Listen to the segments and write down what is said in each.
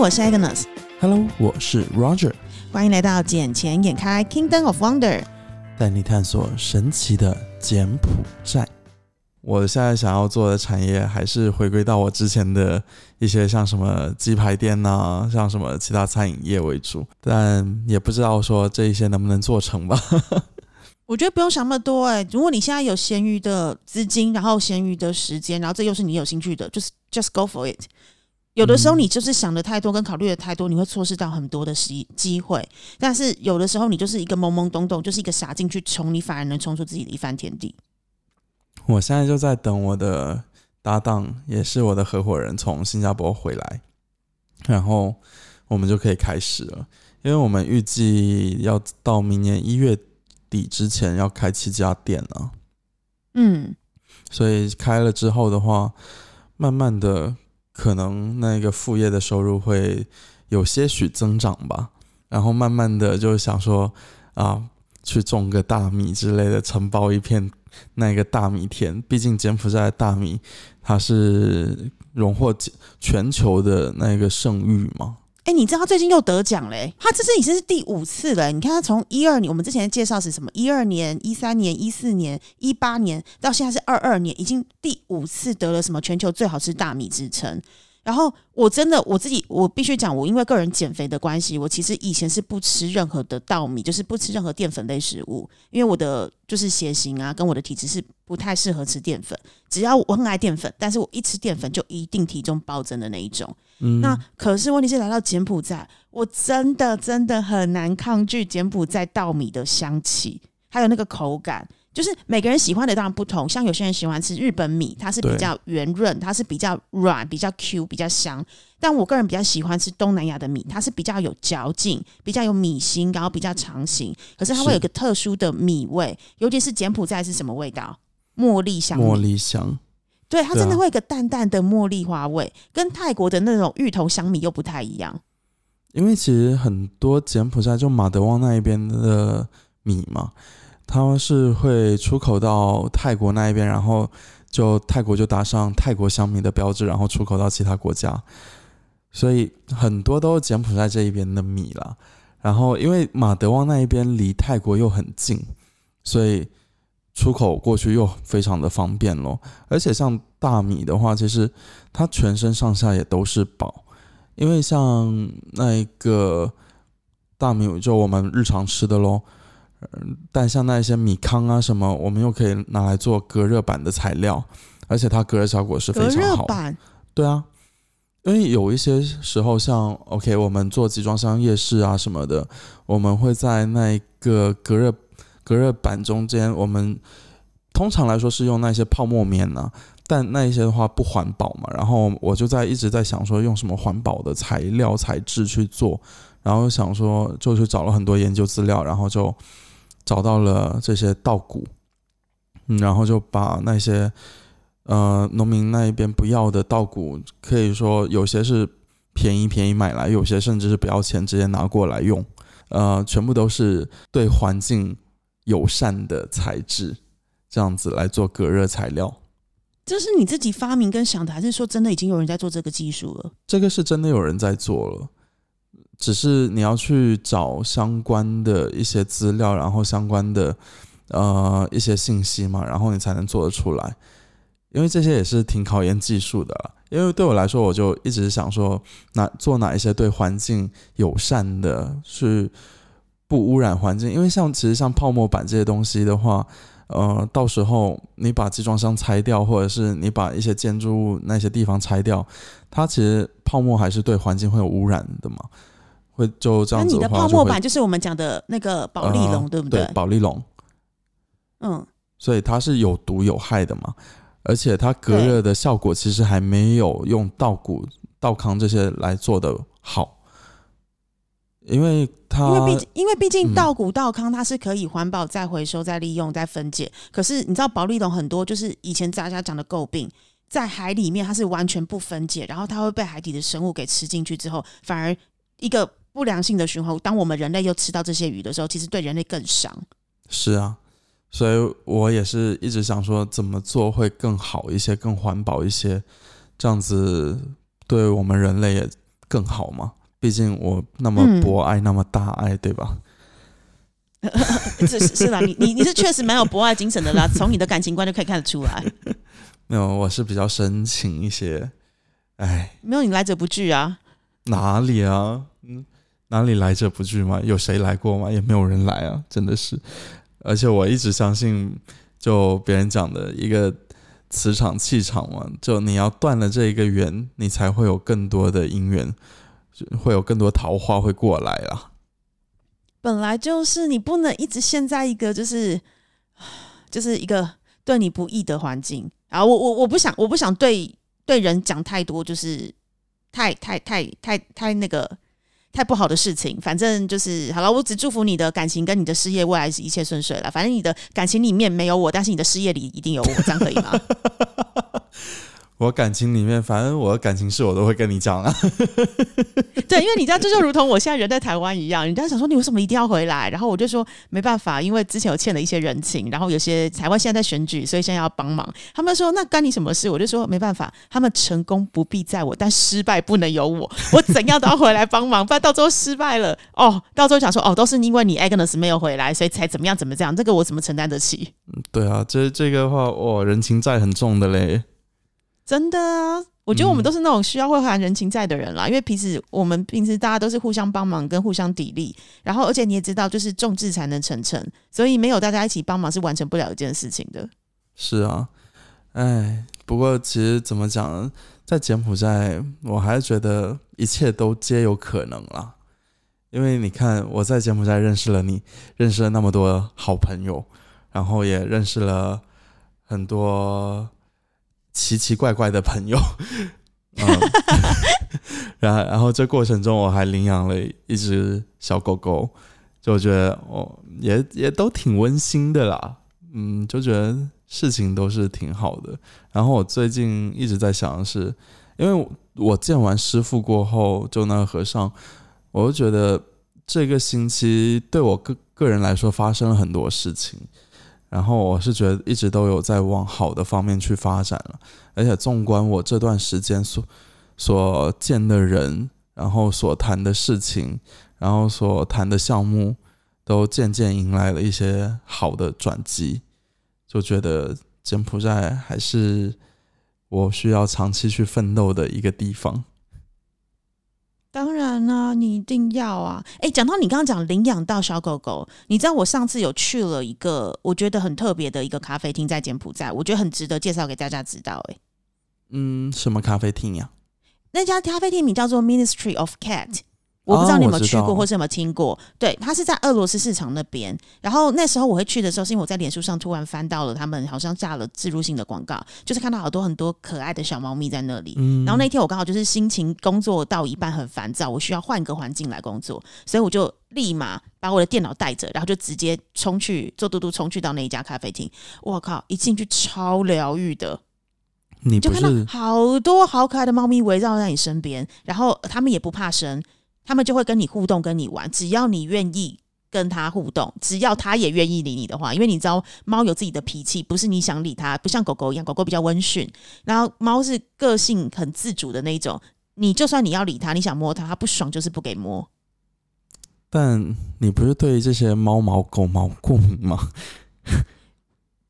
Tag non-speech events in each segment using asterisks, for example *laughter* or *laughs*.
我是 Agnes。Hello，我是 Roger。欢迎来到《眼前眼开 Kingdom of Wonder》，带你探索神奇的柬埔寨。我现在想要做的产业还是回归到我之前的一些，像什么鸡排店呐，像什么其他餐饮业为主，但也不知道说这一些能不能做成吧。*laughs* 我觉得不用想那么多哎，如果你现在有闲余的资金，然后闲余的时间，然后这又是你有兴趣的，就是 just go for it。有的时候你就是想的太多，跟考虑的太多，你会错失到很多的机机会。但是有的时候你就是一个懵懵懂懂，就是一个傻进去冲，你反而能冲出自己的一番天地。我现在就在等我的搭档，也是我的合伙人从新加坡回来，然后我们就可以开始了。因为我们预计要到明年一月底之前要开七家店了。嗯，所以开了之后的话，慢慢的。可能那个副业的收入会有些许增长吧，然后慢慢的就想说啊，去种个大米之类的，承包一片那个大米田。毕竟柬埔寨的大米它是荣获全球的那个盛誉嘛。哎，你知道他最近又得奖嘞？他这是已经是第五次了。你看他从一二年，我们之前介绍是什么？一二年、一三年、一四年、一八年，到现在是二二年，已经第五次得了什么全球最好吃大米之称。然后我真的我自己我必须讲，我因为个人减肥的关系，我其实以前是不吃任何的稻米，就是不吃任何淀粉类食物，因为我的就是血型啊，跟我的体质是不太适合吃淀粉。只要我很爱淀粉，但是我一吃淀粉就一定体重暴增的那一种。那可是问题是来到柬埔寨，我真的真的很难抗拒柬埔寨稻米的香气，还有那个口感。就是每个人喜欢的当然不同，像有些人喜欢吃日本米，它是比较圆润，它是比较软、比较 Q、比较香。但我个人比较喜欢吃东南亚的米，它是比较有嚼劲、比较有米心，然后比较长形。可是它会有个特殊的米味，尤其是柬埔寨是什么味道？茉莉香。茉莉香。对，它真的会有个淡淡的茉莉花味，跟泰国的那种芋头香米又不太一样。因为其实很多柬埔寨就马德旺那一边的米嘛。他们是会出口到泰国那一边，然后就泰国就打上泰国香米的标志，然后出口到其他国家，所以很多都是柬埔寨这一边的米啦。然后因为马德旺那一边离泰国又很近，所以出口过去又非常的方便咯。而且像大米的话，其实它全身上下也都是宝，因为像那一个大米就我们日常吃的咯。嗯，但像那一些米糠啊什么，我们又可以拿来做隔热板的材料，而且它隔热效果是非常好。对啊，因为有一些时候，像 OK，我们做集装箱夜市啊什么的，我们会在那一个隔热隔热板中间，我们通常来说是用那些泡沫棉呢，但那一些的话不环保嘛。然后我就在一直在想说，用什么环保的材料材质去做，然后想说就去找了很多研究资料，然后就。找到了这些稻谷，嗯，然后就把那些呃农民那一边不要的稻谷，可以说有些是便宜便宜买来，有些甚至是不要钱直接拿过来用，呃，全部都是对环境友善的材质，这样子来做隔热材料。这是你自己发明跟想的，还是说真的已经有人在做这个技术了？这个是真的有人在做了。只是你要去找相关的一些资料，然后相关的呃一些信息嘛，然后你才能做得出来。因为这些也是挺考验技术的。因为对我来说，我就一直想说，哪做哪一些对环境友善的，是不污染环境。因为像其实像泡沫板这些东西的话，呃，到时候你把集装箱拆掉，或者是你把一些建筑物那些地方拆掉，它其实泡沫还是对环境会有污染的嘛。会就这样子的话，那你的泡沫板就是我们讲的那个保利龙，对不对？对，保利龙。嗯，所以它是有毒有害的嘛，而且它隔热的效果其实还没有用稻谷、稻糠这些来做的好，因为它因为毕因为毕竟稻谷、稻糠它是可以环保、再回收、再利用、再分解，可是你知道保利龙很多就是以前大家讲的诟病，在海里面它是完全不分解，然后它会被海底的生物给吃进去之后，反而一个。不良性的循环，当我们人类又吃到这些鱼的时候，其实对人类更伤。是啊，所以我也是一直想说，怎么做会更好一些，更环保一些，这样子对我们人类也更好嘛。毕竟我那么嗯博爱，那么大爱，对吧？*laughs* 是是是啦，你你你是确实蛮有博爱精神的啦，*laughs* 从你的感情观就可以看得出来。没有，我是比较深情一些。哎，没有你来者不拒啊，哪里啊？哪里来者不拒嘛？有谁来过吗？也没有人来啊，真的是。而且我一直相信，就别人讲的一个磁场气场嘛，就你要断了这一个缘，你才会有更多的姻缘，会有更多桃花会过来啊。本来就是你不能一直陷在一个就是就是一个对你不义的环境啊！我我我不想我不想对对人讲太多，就是太太太太太那个太不好的事情。反正就是好了，我只祝福你的感情跟你的事业未来是一切顺遂了。反正你的感情里面没有我，但是你的事业里一定有我，这样可以吗？*laughs* 我感情里面，反正我的感情事我都会跟你讲啊。*laughs* 对，因为你知道，这就如同我现在人在台湾一样，人家想说你为什么一定要回来，然后我就说没办法，因为之前有欠了一些人情，然后有些台湾现在在选举，所以现在要帮忙。他们说那干你什么事？我就说没办法，他们成功不必在我，但失败不能有我，我怎样都要回来帮忙，不然到最后失败了哦，到最后想说哦，都是因为你 Agnes 没有回来，所以才怎么样怎么这样，这个我怎么承担得起？对啊，这这个话，哇，人情债很重的嘞。真的啊，我觉得我们嗯都是那种需要会还人情债的人啦，因为平时我们平时大家都是互相帮忙跟互相砥砺，然后而且你也知道，就是众志才能成城，所以没有大家一起帮忙是完成不了一件事情的。是啊，哎，不过其实怎么讲呢，在柬埔寨，我还是觉得一切都皆有可能啦。因为你看，我在柬埔寨认识了你，认识了那么多好朋友，然后也认识了很多奇奇怪怪的朋友，*laughs* 嗯，然后然后这过程中我还领养了一只小狗狗，就觉得哦，也也都挺温馨的啦，嗯，就觉得事情都是挺好的。然后我最近一直在想的是，因为我我见完师傅过后，就那个和尚，我就觉得这个星期对我个个人来说发生了很多事情。然后我是觉得一直都有在往好的方面去发展了，而且纵观我这段时间所所见的人，然后所谈的事情，然后所谈的项目，都渐渐迎来了一些好的转机，就觉得柬埔寨还是我需要长期去奋斗的一个地方。当然啦、你一定要啊！哎，讲到你刚刚讲领养到小狗狗，你知道我上次有去了一个我觉得很特别的一个咖啡厅，在柬埔寨，我觉得很值得介绍给大家知道、哎，嗯，什么咖啡厅呀？那家咖啡厅名叫做 Ministry of Cat，我不知道你有没有去过，或是有没有听过。对，它是在俄罗斯市场那边。然后那时候我会去的时候，是因为我在脸书上突然翻到了他们好像下了植入性的广告，就是看到好多很多可爱的小猫咪在那里。嗯，然后那天我刚好就是心情工作到一半很烦躁，我需要换个环境来工作，所以我就立马把我的电脑带着，然后就直接冲去做嘟嘟冲去到那一家咖啡厅。我靠，一进去超疗愈的，你就看到好多好可爱的猫咪围绕在你身边，然后它们也不怕生，他们就会跟你互动，跟你玩，只要你愿意跟它互动，只要它也愿意理你的话，因为你知道猫有自己的脾气，不是你想理它，不像狗狗一样，狗狗比较温驯，然后猫是个性很自主的那种，你就算你要理它，你想摸它，它不爽就是不给摸。但你不是对这些猫毛、狗毛过敏吗？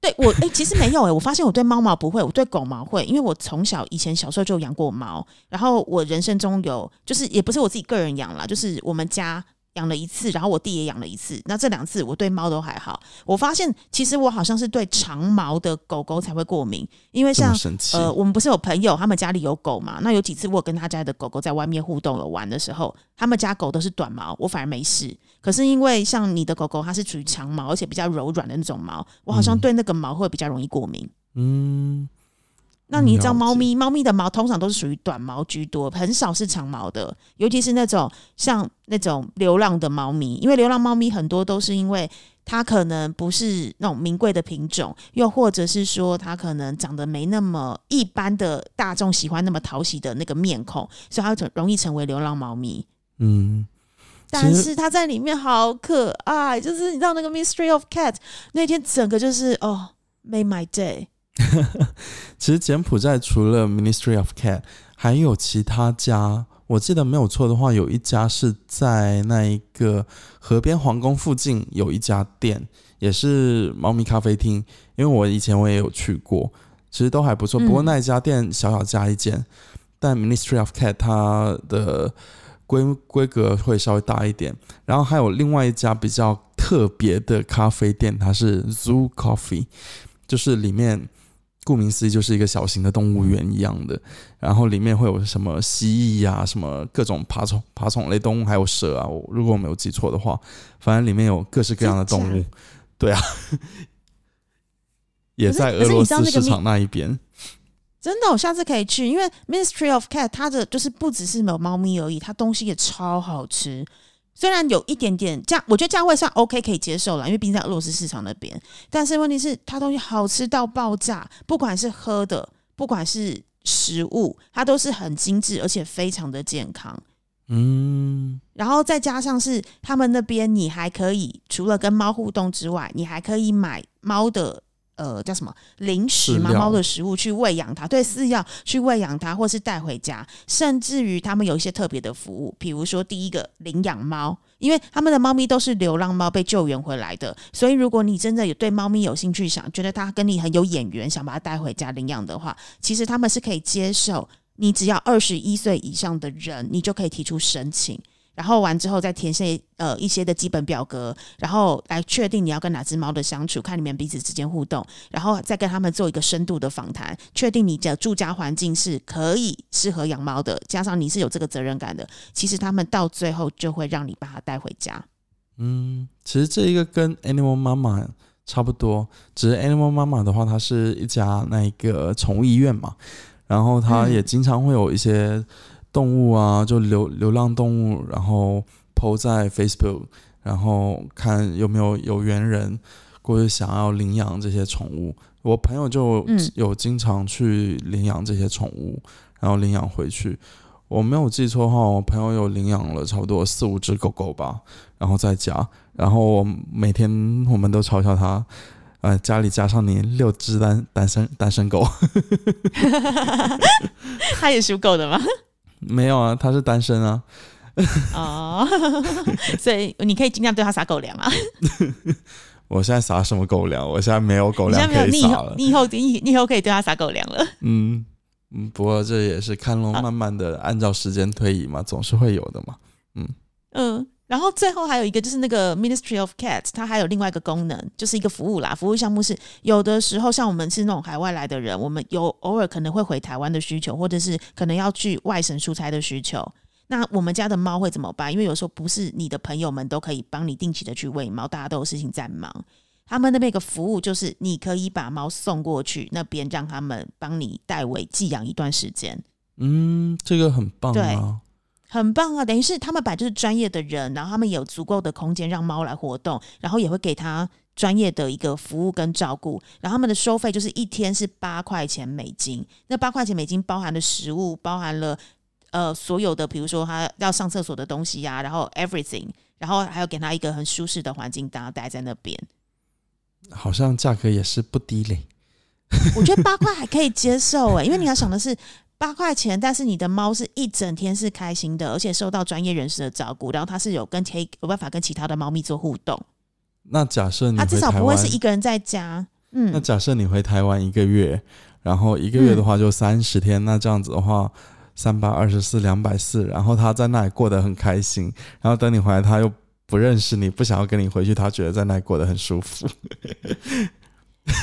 对我哎、其实没有哎、我发现我对猫毛不会，我对狗毛会，因为我从小以前小时候就养过猫，然后我人生中有就是也不是我自己个人养啦，就是我们家养了一次，然后我弟也养了一次，那这两次我对猫都还好。我发现其实我好像是对长毛的狗狗才会过敏，因为像？呃，我们不是有朋友，他们家里有狗嘛？那有几次我跟他家的狗狗在外面互动有玩的时候，他们家狗都是短毛，我反而没事。可是因为像你的狗狗，它是属于长毛，而且比较柔软的那种毛，我好像嗯对那个毛会比较容易过敏。嗯，那你知道猫咪，猫咪的毛通常都是属于短毛居多，很少是长毛的，尤其是那种像那种流浪的猫咪，因为流浪猫咪很多都是因为它可能不是那种名贵的品种，又或者是说它可能长得没那么一般的大众喜欢那么讨喜的那个面孔，所以它会容易成为流浪猫咪。嗯，但是它在里面好可爱，就是你知道那个 Mystery of Cat 那天整个就是哦，made my day。*laughs* 其实柬埔寨除了 Ministry of Cat，还有其他家我记得没有错的话，有一家是在那一个河边皇宫附近有一家店，也是猫咪咖啡厅。因为我以前我也有去过，其实都还不错。不过那一家店小小加一间，但 Ministry of Cat 它的规规格会稍微大一点。然后还有另外一家比较特别的咖啡店，它是 Zoo Coffee，就是里面。顾名思义，就是一个小型的动物园一样的，然后里面会有什么蜥蜴呀，什么各种爬虫爬虫类动物，还有蛇啊。我如果我没有记错的话，反正里面有各式各样的动物。对啊，*laughs* 也在俄罗斯市场那一边。真的，我下次可以去，因为 Ministry of Cat 它的就是不只是有猫咪而已，它东西也超好吃。虽然有一点点价，我觉得价位算 OK 可以接受了，因为毕竟在俄罗斯市场那边。但是问题是，它东西好吃到爆炸，不管是喝的，不管是食物，它都是很精致，而且非常的健康。嗯，然后再加上是他们那边，你还可以除了跟猫互动之外，你还可以买猫的。呃，叫什么零食嘛？猫的食物去喂养它，对，饲料去喂养它，或是带回家，甚至于他们有一些特别的服务，比如说第一个领养猫，因为他们的猫咪都是流浪猫被救援回来的，所以如果你真的有对猫咪有兴趣，想觉得它跟你很有眼缘，想把它带回家领养的话，其实他们是可以接受，你只要二十一岁以上的人，你就可以提出申请。然后完之后再填写呃一些的基本表格，然后来确定你要跟哪只猫的相处，看你们彼此之间互动，然后再跟他们做一个深度的访谈，确定你的住家环境是可以适合养猫的，加上你是有这个责任感的，其实他们到最后就会让你把它带回家。嗯，其实这一个跟 Animal Mama 差不多，只是 Animal Mama 的话，它是一家那一个宠物医院嘛，然后它也经常会有一些。动物啊，就流流浪动物，然后 PO 在 Facebook，然后看有没有有缘人过去想要领养这些宠物。我朋友就有经常去领养这些宠物，然后领养回去。我没有记错的话，我朋友有领养了差不多四五只狗狗吧，然后在家。然后我每天我们都嘲笑他，呃，家里加上你六只单单身单身狗。*laughs* 他也属狗的吗？没有啊，他是单身啊。哦，*laughs* 所以你可以尽量对他撒狗粮啊。*laughs* 我现在撒什么狗粮？我现在没有狗粮可以撒了。你以后你你以后可以对他撒狗粮了。嗯嗯，不过这也是看龙慢慢的按照时间推移嘛，总是会有的嘛。嗯嗯。然后最后还有一个就是那个 Ministry of Cats，它还有另外一个功能，就是一个服务啦。服务项目是有的时候像我们是那种海外来的人，我们有偶尔可能会回台湾的需求，或者是可能要去外省出差的需求。那我们家的猫会怎么办？因为有时候不是你的朋友们都可以帮你定期的去喂猫，大家都有事情在忙。他们那边一个服务就是你可以把猫送过去那边，让他们帮你代为寄养一段时间。嗯，这个很棒啊。很棒啊！等于是他们本来就是专业的人，然后他们有足够的空间让猫来活动，然后也会给他专业的一个服务跟照顾。然后他们的收费就是一天是八块钱美金，那八块钱美金包含了食物，包含了呃所有的，比如说他要上厕所的东西呀，然后 everything，然后还要给他一个很舒适的环境，大家待在那边。好像价格也是不低嘞。我觉得八块还可以接受哎，因为你要想的是。八块钱，但是你的猫是一整天是开心的，而且受到专业人士的照顾，然后它是有跟有办法跟其他的猫咪做互动。那假设你它至少不会是一个人在家。嗯，那假设你回台湾一个月，然后一个月的话就三十天，那这样子的话，三百二十四，两百四，然后他在那里过得很开心，然后等你回来，他又不认识你，不想要跟你回去，他觉得在那里过得很舒服。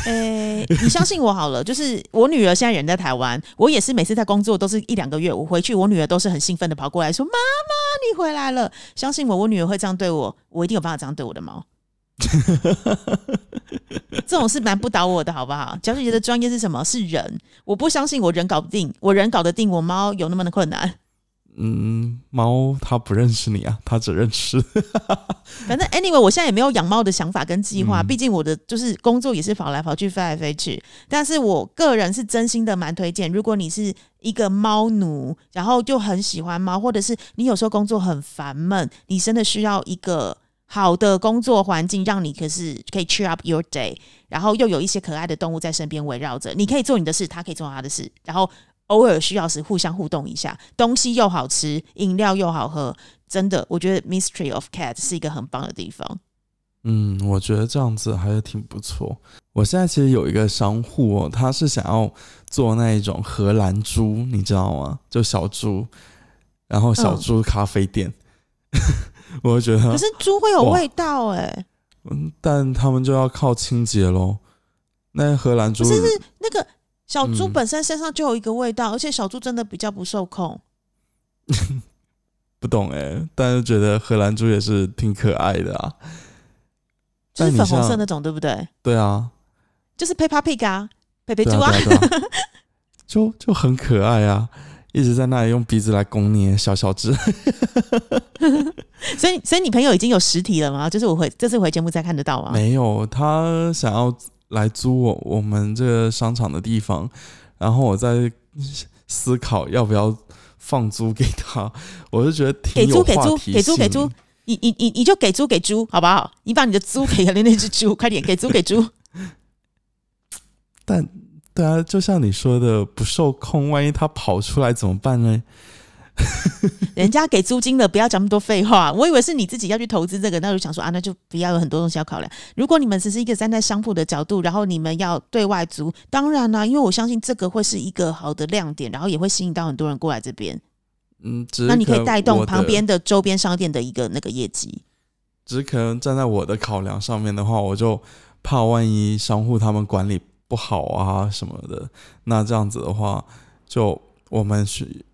诶，你相信我好了，就是我女儿现在人在台湾，我也是每次在工作都是一两个月，我回去，我女儿都是很兴奋的跑过来说：“妈妈，你回来了。”相信我，我女儿会这样对我，我一定有办法这样对我的猫。这种是难不倒我的，好不好？小姐姐的专业是什么？是人，我不相信我人搞不定，我人搞得定，我猫有那么的困难。嗯，猫它不认识你啊，*laughs* 它只认识。反正 anyway，我现在也没有养猫的想法跟计划，毕竟我的就是工作也是跑来跑去、飞来飞去。但是我个人是真心的蛮推荐，如果你是一个猫奴，然后就很喜欢猫，或者是你有时候工作很烦闷，你真的需要一个好的工作环境，让你可是可以 cheer up your day，然后又有一些可爱的动物在身边围绕着，你可以做你的事，它可以做他的事，然后。偶尔需要时互相互动一下，东西又好吃，饮料又好喝，真的，我觉得 Mystery of Cat 是一个很棒的地方。嗯，我觉得这样子还是挺不错。我现在其实有一个商户哦，他是想要做那一种荷兰猪，你知道吗？就小猪，然后小嗯猪咖啡店。*laughs* 我就觉得可，是猪会有味道哎、嗯，但他们就要靠清洁喽。那荷兰猪不是是那个小猪嗯本身身上就有一个味道，而且小猪真的比较不受控。*laughs* 不懂哎、但是觉得荷兰猪也是挺可爱的啊。就是粉红色那种，对不对？对啊，就是 Peppa Pig 啊，佩佩对啊，猪啊，*laughs* 啊，啊就就很可爱啊，一直在那里用鼻子来拱你，小小只。*laughs* 所以所以你朋友已经有实体了吗？就是我回这次回节目才看得到啊？没有，他想要来租我我们这个商场的地方，然后我在思考要不要放租给他。我就觉得挺有给猪给猪话题给租给租，你你你你就给租给猪好不好？你把你的租给了那只猪，快点给租给猪。但对啊，就像你说的，不受控，万一他跑出来怎么办呢？*laughs* 人家给租金了，不要讲那么多废话。我以为是你自己要去投资这个，那我就想说啊，那就不要有很多东西要考量。如果你们只是一个站在商铺的角度，然后你们要对外租，当然啦、因为我相信这个会是一个好的亮点，然后也会吸引到很多人过来这边。嗯，只那你可以带动旁边的周边商店的一个那个业绩。只是可能站在我的考量上面的话，我就怕万一商户他们管理不好啊什么的，那这样子的话，就我们需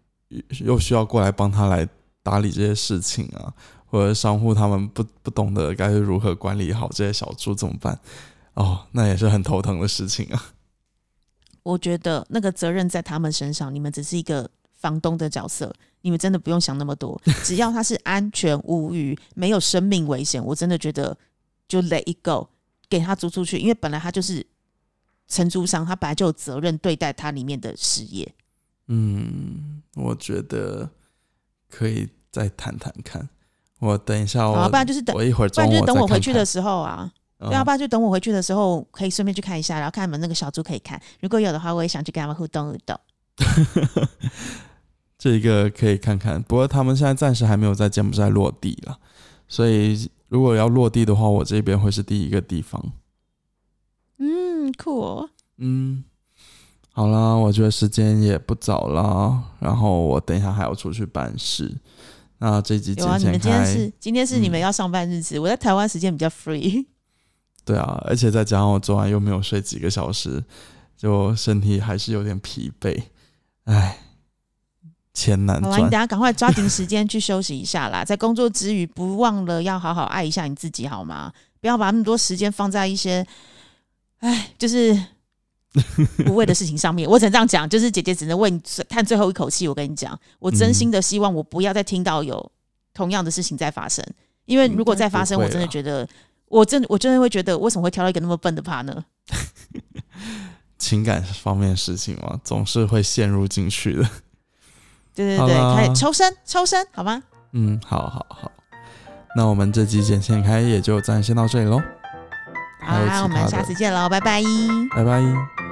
又需要过来帮他来打理这些事情啊，或者商户他们不不懂得该如何管理好这些小猪怎么办？哦，那也是很头疼的事情啊。*laughs* 我觉得那个责任在他们身上，你们只是一个房东的角色，你们真的不用想那么多，*laughs* 只要他是安全无虞，没有生命危险，我真的觉得就 let it go，给他租出去，因为本来他就是承租商，他本来就有责任对待他里面的事业。嗯，我觉得可以再谈谈看。我等一下我，好，不然就是等，我一会儿不然就是等我回去的时候啊，嗯对啊，不然就等我回去的时候可以顺便去看一下，然后看有没有那个小猪可以看，如果有的话，我也想去跟他们互动互动。这一个可以看看，不过他们现在暂时还没有在柬埔寨落地了，所以如果要落地的话，我这边会是第一个地方。嗯，酷哦。嗯，好啦，我觉得时间也不早了，然后我等一下还要出去办事。那这集有啊，你们今天，是今天是你们嗯要上班日子，我在台湾时间比较 free。*laughs* 对啊，而且再加上我昨晚又没有睡几个小时，就身体还是有点疲惫，唉，钱难好啊，你等。下赶快抓紧时间去休息一下啦，*laughs* 在工作之余不忘了要好好爱一下你自己，好吗？不要把那么多时间放在一些，唉，就是 *laughs* 无谓的事情上面。我只能这样讲，就是姐姐只能为你叹最后一口气。我跟你讲，我真心的希望我不要再听到有同样的事情在发生，因为如果再发生，我真的觉得。我真我真的会觉得，为什么会挑到一个那么笨的 partner？*laughs* 情感方面的事情嘛，总是会陷入进去的。对对对，开始抽身抽身，好吗？嗯，好好好，那我们这集剪线开也就暂时先到这里喽。好啦，我们下次见喽，拜拜。拜拜。